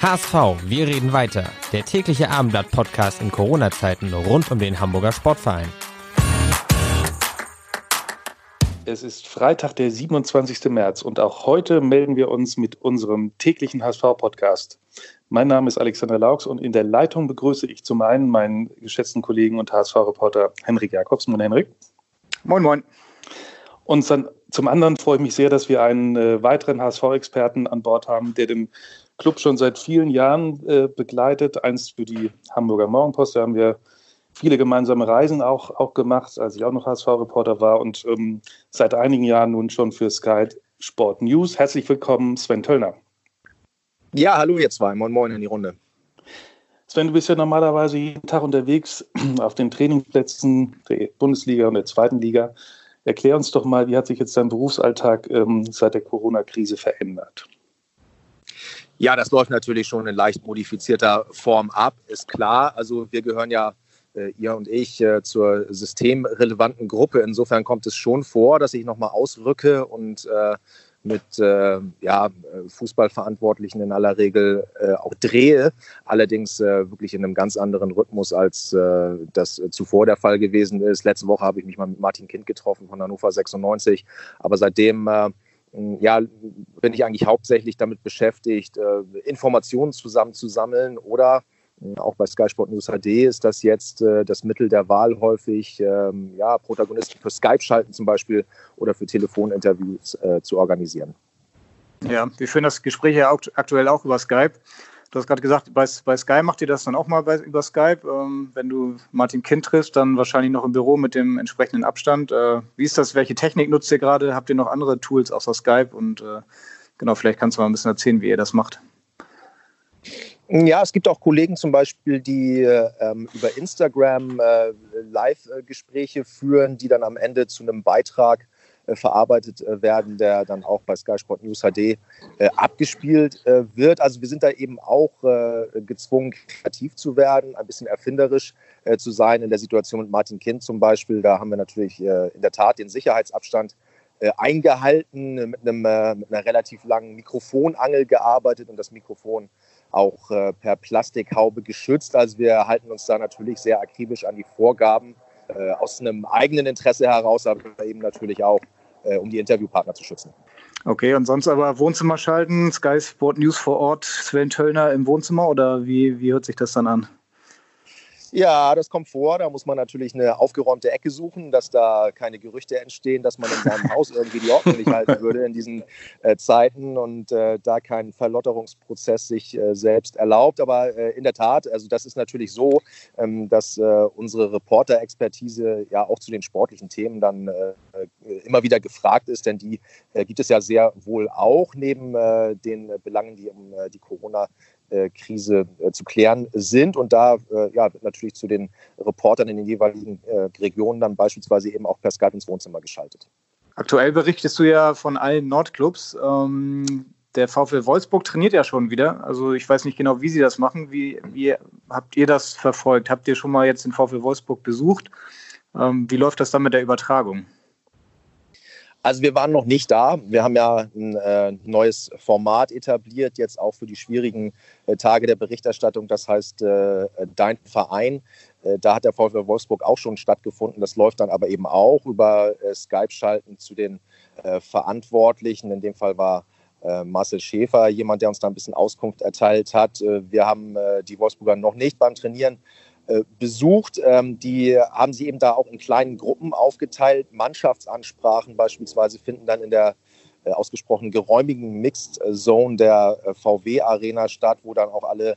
HSV, wir reden weiter. Der tägliche Abendblatt-Podcast in Corona-Zeiten rund um den Hamburger Sportverein. Es ist Freitag, der 27. März und auch heute melden wir uns mit unserem täglichen HSV-Podcast. Mein Name ist Alexander Laux und in der Leitung begrüße ich zum einen meinen geschätzten Kollegen und HSV-Reporter Henrik Jakobs. Moin Henrik. Moin, moin. Und dann, zum anderen freue ich mich sehr, dass wir einen äh, weiteren HSV-Experten an Bord haben, der den Club schon seit vielen Jahren äh, begleitet. Einst für die Hamburger Morgenpost, da haben wir viele gemeinsame Reisen auch, auch gemacht, als ich auch noch HSV-Reporter war und ähm, seit einigen Jahren nun schon für Sky Sport News. Herzlich willkommen, Sven Töllner. Ja, hallo ihr zwei. Moin, moin in die Runde. Sven, du bist ja normalerweise jeden Tag unterwegs auf den Trainingsplätzen der Bundesliga und der zweiten Liga. Erklär uns doch mal, wie hat sich jetzt dein Berufsalltag ähm, seit der Corona-Krise verändert? Ja, das läuft natürlich schon in leicht modifizierter Form ab, ist klar. Also wir gehören ja, äh, ihr und ich, äh, zur systemrelevanten Gruppe. Insofern kommt es schon vor, dass ich nochmal ausrücke und äh, mit äh, ja, Fußballverantwortlichen in aller Regel äh, auch drehe. Allerdings äh, wirklich in einem ganz anderen Rhythmus, als das zuvor der Fall gewesen ist. Letzte Woche habe ich mich mal mit Martin Kind getroffen von Hannover 96. Aber seitdem ja, bin ich eigentlich hauptsächlich damit beschäftigt, äh, Informationen zusammenzusammeln oder äh, auch bei Sky Sport News HD ist das jetzt äh, das Mittel der Wahl häufig, ähm, ja, Protagonisten für Skype schalten zum Beispiel oder für Telefoninterviews zu organisieren. Ja, wir führen das Gespräch ja aktuell auch über Skype. Du hast gerade gesagt, bei, bei Sky macht ihr das dann auch mal bei, über Skype. Ähm, wenn du Martin Kind triffst, dann wahrscheinlich noch im Büro mit dem entsprechenden Abstand. Äh, wie ist das? Welche Technik nutzt ihr gerade? Habt ihr noch andere Tools außer Skype? Und äh, genau, vielleicht kannst du mal ein bisschen erzählen, wie ihr das macht. Ja, es gibt auch Kollegen zum Beispiel, die ähm, über Instagram äh, Live-Gespräche führen, die dann am Ende zu einem Beitrag verarbeitet äh, werden, der dann auch bei Sky Sport News HD äh, abgespielt wird. Also wir sind da eben auch gezwungen, kreativ zu werden, ein bisschen erfinderisch zu sein. In der Situation mit Martin Kind zum Beispiel, da haben wir natürlich in der Tat den Sicherheitsabstand eingehalten, mit, einem, mit einer relativ langen Mikrofonangel gearbeitet und das Mikrofon auch per Plastikhaube geschützt. Also wir halten uns da natürlich sehr akribisch an die Vorgaben aus einem eigenen Interesse heraus, aber eben natürlich auch äh, um die Interviewpartner zu schützen. Okay, und sonst aber Wohnzimmer schalten, Sky Sport News vor Ort, Sven Töllner im Wohnzimmer oder wie, wie hört sich das dann an? Ja, das kommt vor. Da muss man natürlich eine aufgeräumte Ecke suchen, dass da keine Gerüchte entstehen, dass man in seinem Haus irgendwie die Ordnung nicht halten würde in diesen äh, Zeiten und äh, da kein Verlotterungsprozess sich äh, selbst erlaubt. Aber äh, in der Tat, also das ist natürlich so, ähm, dass äh, unsere Reporter-Expertise ja auch zu den sportlichen Themen dann äh, immer wieder gefragt ist, denn die gibt es ja sehr wohl auch neben den Belangen, die um die Corona- Krise äh, zu klären sind. Und da äh, ja, natürlich zu den Reportern in den jeweiligen Regionen dann beispielsweise eben auch per Skype ins Wohnzimmer geschaltet. Aktuell berichtest du ja von allen Nordclubs. Ähm, der VfL Wolfsburg trainiert ja schon wieder. Also ich weiß nicht genau, wie sie das machen. Wie, wie habt ihr das verfolgt? Habt ihr schon mal jetzt den VfL Wolfsburg besucht? Ähm, wie läuft das dann mit der Übertragung? Also wir waren noch nicht da. Wir haben ja ein äh, neues Format etabliert, jetzt auch für die schwierigen äh, Tage der Berichterstattung. Das heißt, äh, dein Verein. Äh, da hat der VfL Wolfsburg auch schon stattgefunden. Das läuft dann aber eben auch über äh, Skype-Schalten zu den äh, Verantwortlichen. In dem Fall war Marcel Schäfer jemand, der uns da ein bisschen Auskunft erteilt hat. wir haben die Wolfsburger noch nicht beim Trainieren äh, besucht. Ähm, die haben sie eben da auch in kleinen Gruppen aufgeteilt. Mannschaftsansprachen beispielsweise finden dann in der äh, ausgesprochen geräumigen Mixed Zone der äh, VW Arena statt, wo dann auch alle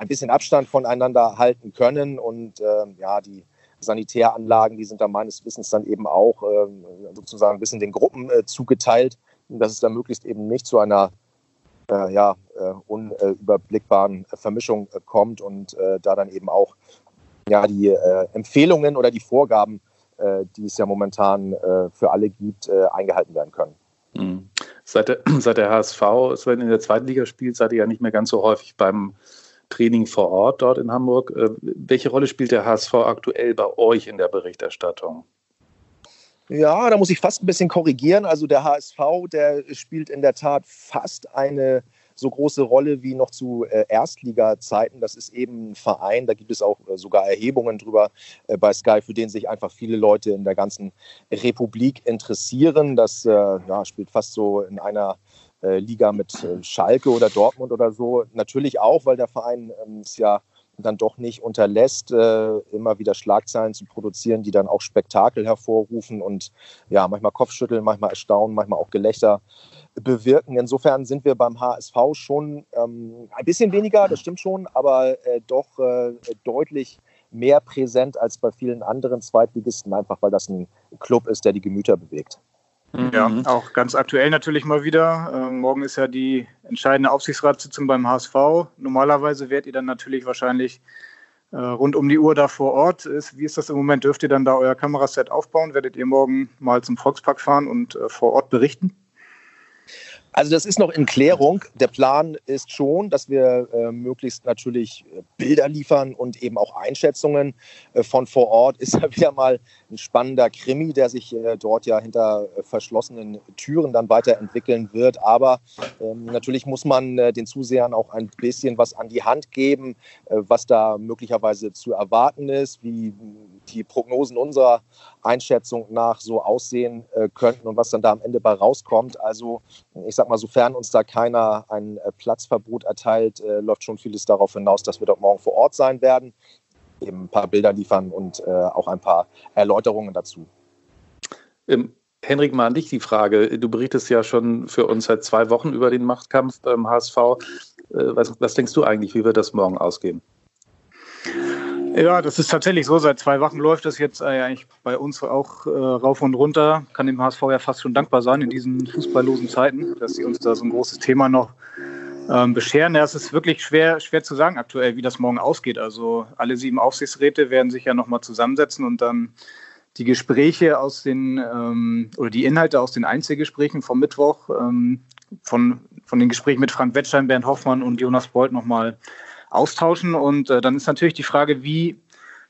ein bisschen Abstand voneinander halten können. Und ähm, ja, die Sanitäranlagen, die sind da meines Wissens dann eben auch ähm, sozusagen ein bisschen den Gruppen zugeteilt. dass es dann möglichst eben nicht zu einer äh, ja, äh, unüberblickbaren Vermischung äh, kommt und äh, da dann eben auch ja, die äh, Empfehlungen oder die Vorgaben, die es ja momentan für alle gibt, eingehalten werden können. Mhm. Seit, der, seit der HSV in der zweiten Liga spielt, seid ihr ja nicht mehr ganz so häufig beim Training vor Ort dort in Hamburg. Welche Rolle spielt der HSV aktuell bei euch in der Berichterstattung? Ja, da muss ich fast ein bisschen korrigieren. Also der HSV, der spielt in der Tat fast eine so große Rolle wie noch zu äh, Erstliga-Zeiten. Das ist eben ein Verein, da gibt es auch äh, sogar Erhebungen drüber äh, bei Sky, für den sich einfach viele Leute in der ganzen Republik interessieren. Das äh, ja, spielt fast so in einer äh, Liga mit äh, Schalke oder Dortmund oder so. Natürlich auch, weil der Verein ähm, ist ja dann doch nicht unterlässt, äh, immer wieder Schlagzeilen zu produzieren, die dann auch Spektakel hervorrufen und ja, manchmal Kopfschütteln, manchmal Erstaunen, manchmal auch Gelächter bewirken. Insofern sind wir beim HSV schon ähm, ein bisschen weniger, das stimmt schon, aber äh, doch äh, deutlich mehr präsent als bei vielen anderen Zweitligisten, einfach weil das ein Club ist, der die Gemüter bewegt. Ja, mhm. auch ganz aktuell natürlich mal wieder. Ähm, morgen ist ja die entscheidende Aufsichtsratssitzung beim HSV. Normalerweise werdet ihr dann natürlich wahrscheinlich äh, rund um die Uhr da vor Ort. Ist, wie ist das im Moment? Dürft ihr dann da euer Kameraset aufbauen? Werdet ihr morgen mal zum Volkspark fahren und äh, vor Ort berichten? Also das ist noch in Klärung. Der Plan ist schon, dass wir äh, möglichst natürlich äh, Bilder liefern und eben auch Einschätzungen äh, von vor Ort. Ist ja wieder mal ein spannender Krimi, der sich äh, dort ja hinter äh, verschlossenen Türen dann weiterentwickeln wird. Aber ähm, natürlich muss man äh, den Zusehern auch ein bisschen was an die Hand geben, was da möglicherweise zu erwarten ist, wie die Prognosen unserer Einschätzung nach so aussehen könnten und was dann da am Ende bei rauskommt. Also ich sag mal, sofern uns da keiner ein äh, Platzverbot erteilt, äh, läuft schon vieles darauf hinaus, dass wir dort morgen vor Ort sein werden, eben ein paar Bilder liefern und äh, auch ein paar Erläuterungen dazu. Ähm, Henrik, mal an dich die Frage. Du berichtest ja schon für uns seit zwei Wochen über den Machtkampf beim HSV. Äh, was, was denkst du eigentlich, wie wird das morgen ausgehen? Ja, das ist tatsächlich so. Seit zwei Wochen läuft das jetzt äh, eigentlich bei uns auch äh, rauf und runter. Kann dem HSV ja fast schon dankbar sein in diesen fußballlosen Zeiten, dass sie uns da so ein großes Thema noch ähm, bescheren. Ja, es ist wirklich schwer, schwer zu sagen aktuell, wie das morgen ausgeht. Also alle sieben Aufsichtsräte werden sich ja nochmal zusammensetzen und dann die Gespräche aus den ähm, oder die Inhalte aus den Einzelgesprächen vom Mittwoch, ähm, von, von den Gesprächen mit Frank Wettstein, Bernd Hoffmann und Jonas Beuth nochmal austauschen. Und äh, dann ist natürlich die Frage, wie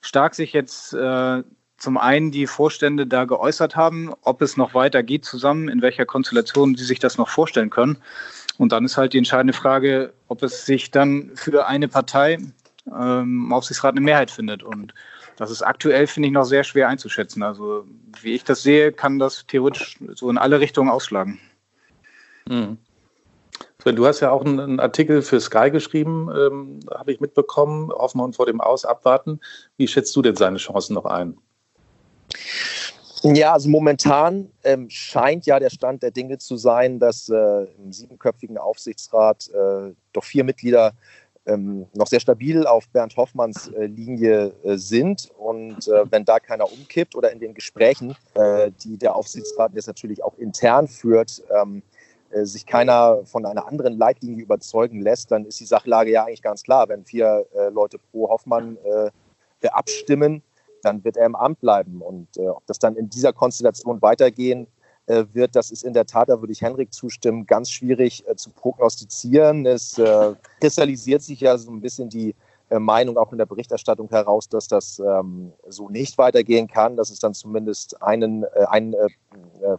stark sich jetzt äh, zum einen die Vorstände da geäußert haben, ob es noch weiter geht zusammen, in welcher Konstellation sie sich das noch vorstellen können. Und dann ist halt die entscheidende Frage, ob es sich dann für eine Partei ähm, Aufsichtsrat eine Mehrheit findet. Und das ist aktuell, finde ich, noch sehr schwer einzuschätzen. Also wie ich das sehe, kann das theoretisch so in alle Richtungen ausschlagen. Mhm. Du hast ja auch einen, Artikel für Sky geschrieben, ähm, habe ich mitbekommen. Wir vor dem Aus abwarten. Wie schätzt du denn seine Chancen noch ein? Ja, also momentan ähm, scheint ja der Stand der Dinge zu sein, dass äh, im siebenköpfigen Aufsichtsrat äh, doch vier Mitglieder ähm, noch sehr stabil auf Bernd Hoffmanns äh, Linie äh, sind. Und äh, wenn da keiner umkippt oder in den Gesprächen, äh, die der Aufsichtsrat jetzt natürlich auch intern führt, ähm, äh, sich keiner von einer anderen Leitlinie überzeugen lässt, dann ist die Sachlage ja eigentlich ganz klar. Wenn vier äh, Leute pro Hoffmann äh, abstimmen, dann wird er im Amt bleiben. Und äh, ob das dann in dieser Konstellation weitergehen äh, wird, das ist in der Tat, da würde ich Henrik zustimmen, ganz schwierig äh, zu prognostizieren. Es kristallisiert sich ja so ein bisschen die Meinung auch in der Berichterstattung heraus, dass das ähm, so nicht weitergehen kann, dass es dann zumindest einen, ein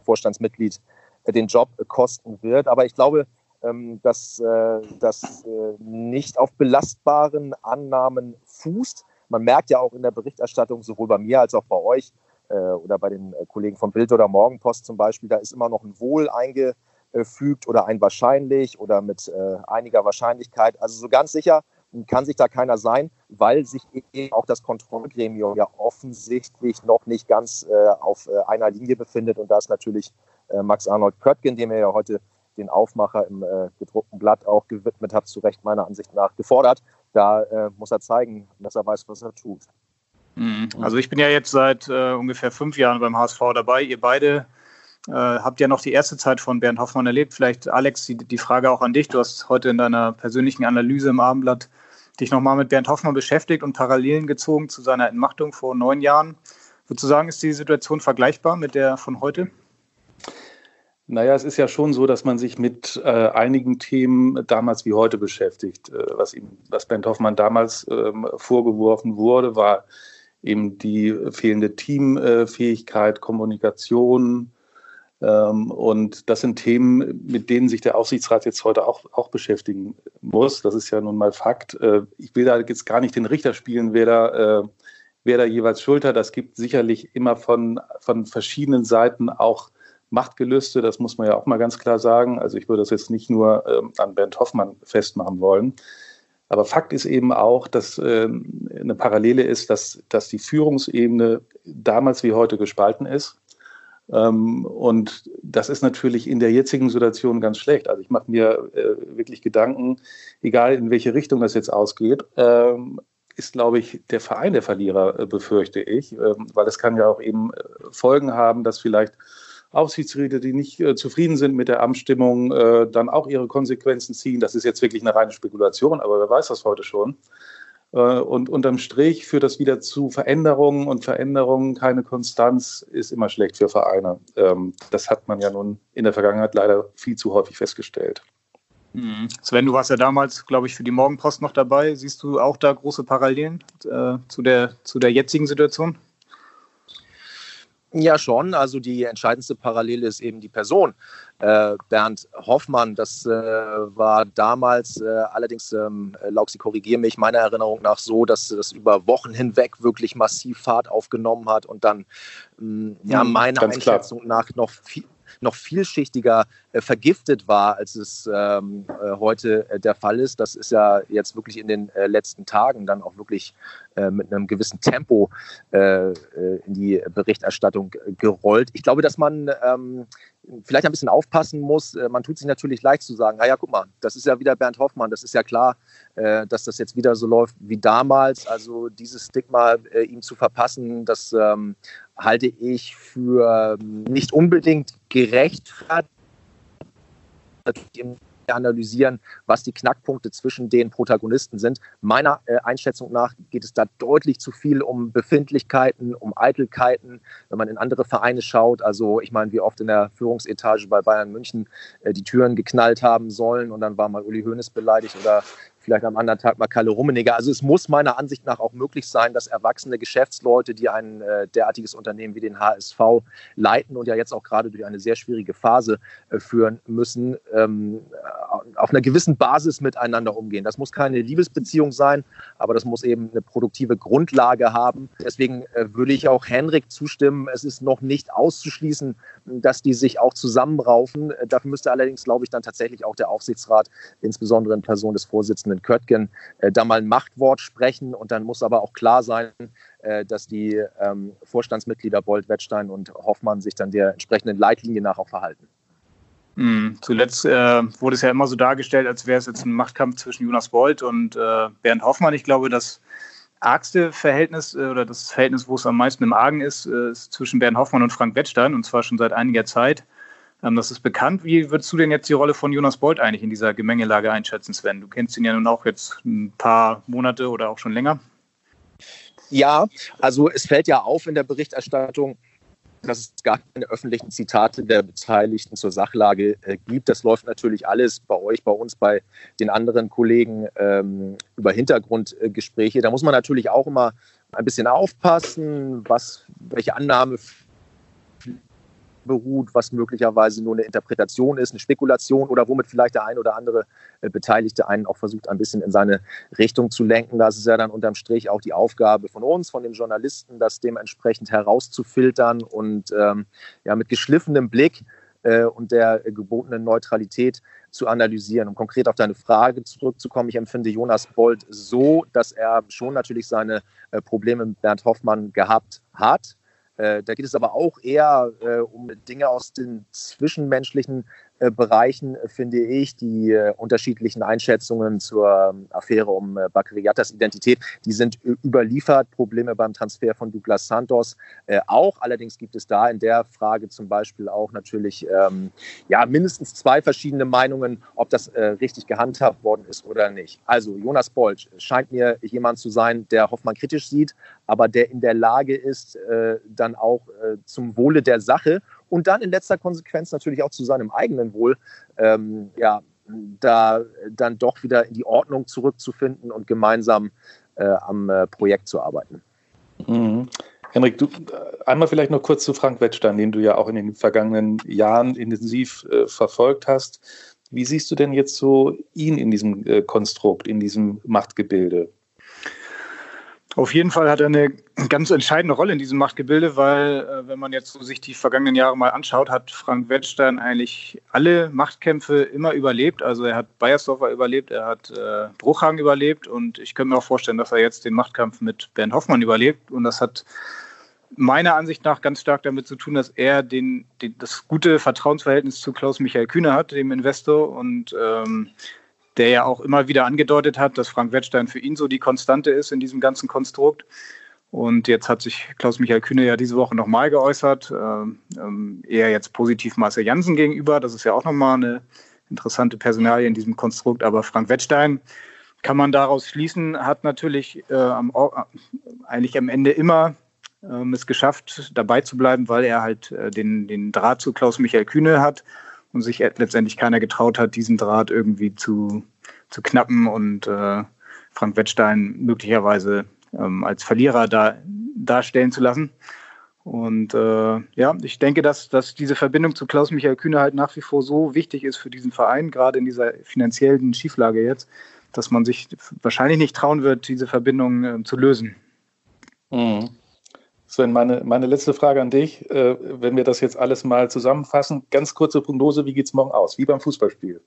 Vorstandsmitglied den Job kosten wird. Aber ich glaube, ähm, dass äh, das äh, nicht auf belastbaren Annahmen fußt. Man merkt ja auch in der Berichterstattung, sowohl bei mir als auch bei euch äh, oder bei den Kollegen von Bild oder Morgenpost zum Beispiel, da ist immer noch ein Wohl eingefügt oder ein wahrscheinlich oder mit einiger Wahrscheinlichkeit. Also so ganz sicher kann sich da keiner sein, weil sich eben auch das Kontrollgremium ja offensichtlich noch nicht ganz auf einer Linie befindet. Und da ist natürlich äh, Max Arnold Köttgen, dem er ja heute den Aufmacher im äh, gedruckten Blatt auch gewidmet hat, zu Recht meiner Ansicht nach gefordert. Da äh, muss er zeigen, dass er weiß, was er tut. Mhm. Also ich bin ja jetzt seit äh, ungefähr fünf Jahren beim HSV dabei. Ihr beide Äh, habt ja noch die erste Zeit von Bernd Hoffmann erlebt. Vielleicht, Alex, die, die Frage auch an dich. Du hast heute in deiner persönlichen Analyse im Abendblatt dich nochmal mit Bernd Hoffmann beschäftigt und Parallelen gezogen zu seiner Entmachtung vor neun Jahren. Würdest du sagen, ist die Situation vergleichbar mit der von heute? Naja, es ist ja schon so, dass man sich mit äh, einigen Themen damals wie heute beschäftigt. Äh, was, ihm, was Bernd Hoffmann damals ähm, vorgeworfen wurde, war eben die fehlende Teamfähigkeit, Kommunikation. Ähm, und das sind Themen, mit denen sich der Aufsichtsrat jetzt heute auch, auch beschäftigen muss. Das ist ja nun mal Fakt. Äh, ich will da jetzt gar nicht den Richter spielen, wer da, äh, wer da jeweils schuld hat. Das gibt sicherlich immer von, von verschiedenen Seiten auch Machtgelüste, das muss man ja auch mal ganz klar sagen. Also ich würde das jetzt nicht nur ähm, an Bernd Hoffmann festmachen wollen. Aber Fakt ist eben auch, dass ähm, eine Parallele ist, dass, dass die Führungsebene damals wie heute gespalten ist. Ähm, und das ist natürlich in der jetzigen Situation ganz schlecht. Also ich mache mir äh, wirklich Gedanken, egal in welche Richtung das jetzt ausgeht, ähm, ist, glaube ich, der Verein der Verlierer, äh, befürchte ich, ähm, weil es kann ja auch eben äh, Folgen haben, dass vielleicht Aufsichtsräte, die nicht äh, zufrieden sind mit der Abstimmung, äh, dann auch ihre Konsequenzen ziehen. Das ist jetzt wirklich eine reine Spekulation, aber wer weiß das heute schon. Äh, und unterm Strich führt das wieder zu Veränderungen und Veränderungen, keine Konstanz ist immer schlecht für Vereine. Ähm, das hat man ja nun in der Vergangenheit leider viel zu häufig festgestellt. Mhm. Sven, du warst ja damals, glaube ich, für die Morgenpost noch dabei. Siehst du auch da große Parallelen äh, zu, der, zu der jetzigen Situation? Ja, schon. Also die entscheidendste Parallele ist eben die Person. Äh, Bernd Hoffmann, das äh, war damals äh, allerdings, ähm, Lauxi, korrigiere mich, meiner Erinnerung nach so, dass das über Wochen hinweg wirklich massiv Fahrt aufgenommen hat und dann, mh, ja, mhm, meiner Einschätzung klar. nach noch viel, noch vielschichtiger äh, vergiftet war, als es ähm, äh, heute äh, der Fall ist. Das ist ja jetzt wirklich in den äh, letzten Tagen dann auch wirklich äh, mit einem gewissen Tempo in die Berichterstattung gerollt. Ich glaube, dass man ähm, vielleicht ein bisschen aufpassen muss. Man tut sich natürlich leicht zu sagen, naja, guck mal, das ist ja wieder Bernd Hoffmann, das ist ja klar, dass das jetzt wieder so läuft wie damals. Also dieses Stigma ihm zu verpassen, das ähm, halte ich für nicht unbedingt gerechtfertigt analysieren, was die Knackpunkte zwischen den Protagonisten sind. Meiner äh, Einschätzung nach geht es da deutlich zu viel um Befindlichkeiten, um Eitelkeiten, wenn man in andere Vereine schaut. Also ich meine, wie oft in der Führungsetage bei Bayern München äh, die Türen geknallt haben sollen und dann war mal Uli Hoeneß beleidigt oder vielleicht am anderen Tag mal Kalle Rummenigge. Also es muss meiner Ansicht nach auch möglich sein, dass erwachsene Geschäftsleute, die ein äh, derartiges Unternehmen wie den HSV leiten und ja jetzt auch gerade durch eine sehr schwierige Phase äh, führen müssen, ähm, auf einer gewissen Basis miteinander umgehen. Das muss keine Liebesbeziehung sein, aber das muss eben eine produktive Grundlage haben. Deswegen äh, würde ich auch Henrik zustimmen. Es ist noch nicht auszuschließen, dass die sich auch zusammenraufen. Äh, dafür müsste allerdings, glaube ich, dann tatsächlich auch der Aufsichtsrat, insbesondere in Person des Vorsitzenden Köttgen, äh, da mal ein Machtwort sprechen. Und dann muss aber auch klar sein, äh, dass die ähm, Vorstandsmitglieder Bold, Wettstein und Hoffmann sich dann der entsprechenden Leitlinie nach auch verhalten. Mhm. Zuletzt äh, wurde es ja immer so dargestellt, als wäre es jetzt ein Machtkampf zwischen Jonas Bold und äh, Bernd Hoffmann. Ich glaube, das argste Verhältnis äh, oder das Verhältnis, wo es am meisten im Argen ist, ist zwischen Bernd Hoffmann und Frank Wettstein und zwar schon seit einiger Zeit. Ähm, das ist bekannt. Wie würdest du denn jetzt die Rolle von Jonas Bold eigentlich in dieser Gemengelage einschätzen, Sven? Du kennst ihn ja nun auch jetzt ein paar Monate oder auch schon länger. Ja, also es fällt ja auf in der Berichterstattung, dass es gar keine öffentlichen Zitate der Beteiligten zur Sachlage äh, gibt. Das läuft natürlich alles bei euch, bei uns, bei den anderen Kollegen ähm, über Hintergrundgespräche. Da muss man natürlich auch immer ein bisschen aufpassen, was, welche Annahme beruht, was möglicherweise nur eine Interpretation ist, eine Spekulation oder womit vielleicht der ein oder andere äh, Beteiligte einen auch versucht, ein bisschen in seine Richtung zu lenken. Das ist ja dann unterm Strich auch die Aufgabe von uns, von den Journalisten, das dementsprechend herauszufiltern und ähm, ja, mit geschliffenem Blick äh, und der gebotenen Neutralität zu analysieren. Um konkret auf deine Frage zurückzukommen, ich empfinde Jonas Bold so, dass er schon natürlich seine äh, Probleme mit Bernd Hoffmann gehabt hat. Äh, da geht es aber auch eher äh, um Dinge aus den zwischenmenschlichen Bereichen äh, finde ich die äh, unterschiedlichen Einschätzungen zur ähm, Affäre um äh, Bakriatas Identität, die sind überliefert. Probleme beim Transfer von Douglas Santos äh, auch. Allerdings gibt es da in der Frage zum Beispiel auch natürlich ähm, ja, mindestens zwei verschiedene Meinungen, ob das äh, richtig gehandhabt worden ist oder nicht. Also Jonas Bolsch scheint mir jemand zu sein, der Hoffmann kritisch sieht, aber der in der Lage ist, dann auch zum Wohle der Sache und dann in letzter Konsequenz natürlich auch zu seinem eigenen Wohl, ähm, ja, da dann doch wieder in die Ordnung zurückzufinden und gemeinsam äh, am äh, Projekt zu arbeiten. Mhm. Henrik, du, äh, einmal vielleicht noch kurz zu Frank Wettstein, den du ja auch in den vergangenen Jahren intensiv äh, verfolgt hast. Wie siehst du denn jetzt so ihn in diesem äh, Konstrukt, in diesem Machtgebilde? Auf jeden Fall hat er eine ganz entscheidende Rolle in diesem Machtgebilde, weil äh, wenn man jetzt so sich die vergangenen Jahre mal anschaut, hat Frank Wettstein eigentlich alle Machtkämpfe immer überlebt. Also er hat Bayersdorfer überlebt, er hat äh, Bruchhagen überlebt und ich könnte mir auch vorstellen, dass er jetzt den Machtkampf mit Bernd Hoffmann überlebt und das hat meiner Ansicht nach ganz stark damit zu tun, dass er den, den das gute Vertrauensverhältnis zu Klaus Michael Kühne hat, dem Investor und ähm, der ja auch immer wieder angedeutet hat, dass Frank Wettstein für ihn so die Konstante ist in diesem ganzen Konstrukt. Und jetzt hat sich Klaus-Michael Kühne ja diese Woche nochmal geäußert, äh, ähm, eher jetzt positiv Marcel Janssen gegenüber. Das ist ja auch nochmal eine interessante Personalie in diesem Konstrukt. Aber Frank Wettstein, kann man daraus schließen, hat natürlich äh, am, eigentlich am Ende immer ähm, es geschafft, dabei zu bleiben, weil er halt äh, den, den Draht zu Klaus-Michael Kühne hat und sich letztendlich keiner getraut hat, diesen Draht irgendwie zu, zu knappen und äh, Frank Wettstein möglicherweise ähm, als Verlierer da, darstellen zu lassen. Und äh, ja, ich denke, dass, dass diese Verbindung zu Klaus-Michael Kühne halt nach wie vor so wichtig ist für diesen Verein, gerade in dieser finanziellen Schieflage jetzt, dass man sich wahrscheinlich nicht trauen wird, diese Verbindung äh, zu lösen. Mhm. Sven, meine, meine letzte Frage an dich. Äh, wenn wir das jetzt alles mal zusammenfassen, ganz kurze Prognose, wie geht es morgen aus? Wie beim Fußballspiel?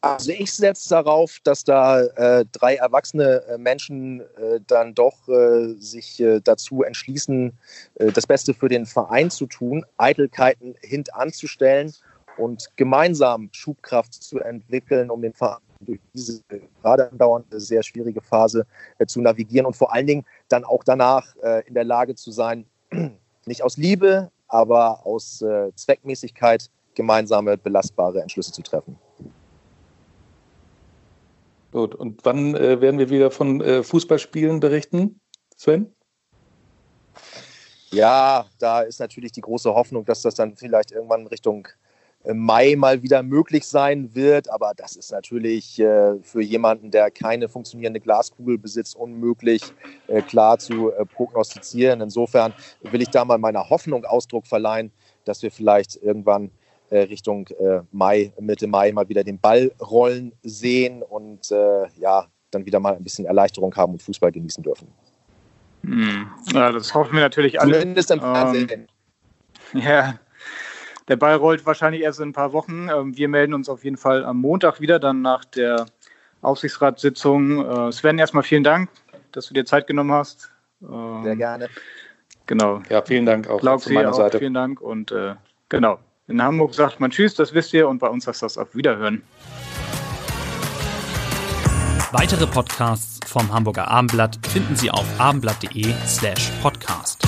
Also ich setze darauf, dass da äh, drei erwachsene äh, Menschen äh, dann doch äh, sich äh, dazu entschließen, das Beste für den Verein zu tun, Eitelkeiten hintanzustellen und gemeinsam Schubkraft zu entwickeln, um den Verein durch diese gerade andauernde sehr schwierige Phase äh, zu navigieren und vor allen Dingen dann auch danach äh, in der Lage zu sein, nicht aus Liebe, aber aus äh, Zweckmäßigkeit gemeinsame belastbare Entschlüsse zu treffen. Gut, und wann äh, werden wir wieder von äh, Fußballspielen berichten, Sven? Ja, da ist natürlich die große Hoffnung, dass das dann vielleicht irgendwann Richtung Mai mal wieder möglich sein wird. Aber das ist natürlich äh, für jemanden, der keine funktionierende Glaskugel besitzt, unmöglich äh, klar zu äh, prognostizieren. Insofern will ich da mal meiner Hoffnung Ausdruck verleihen, dass wir vielleicht irgendwann äh, Richtung äh, Mai, Mitte Mai mal wieder den Ball rollen sehen und äh, ja, dann wieder mal ein bisschen Erleichterung haben und Fußball genießen dürfen. Hm. Ja, das hoffen wir natürlich alle. Zumindest im Fernsehen. Ähm, ja, der Ball rollt wahrscheinlich erst in ein paar Wochen. Ähm, wir melden uns auf jeden Fall am Montag wieder, dann nach der Aufsichtsratssitzung. Äh, Sven, erstmal vielen Dank, dass du dir Zeit genommen hast. Ähm, Sehr gerne. Genau. Ja, vielen Dank auch Lauf von meiner auch, Seite. Vielen Dank und äh, genau. In Hamburg sagt man Tschüss, das wisst ihr, und bei uns heißt das auf Wiederhören. Weitere Podcasts vom Hamburger Abendblatt finden Sie auf abendblatt.de slash podcast.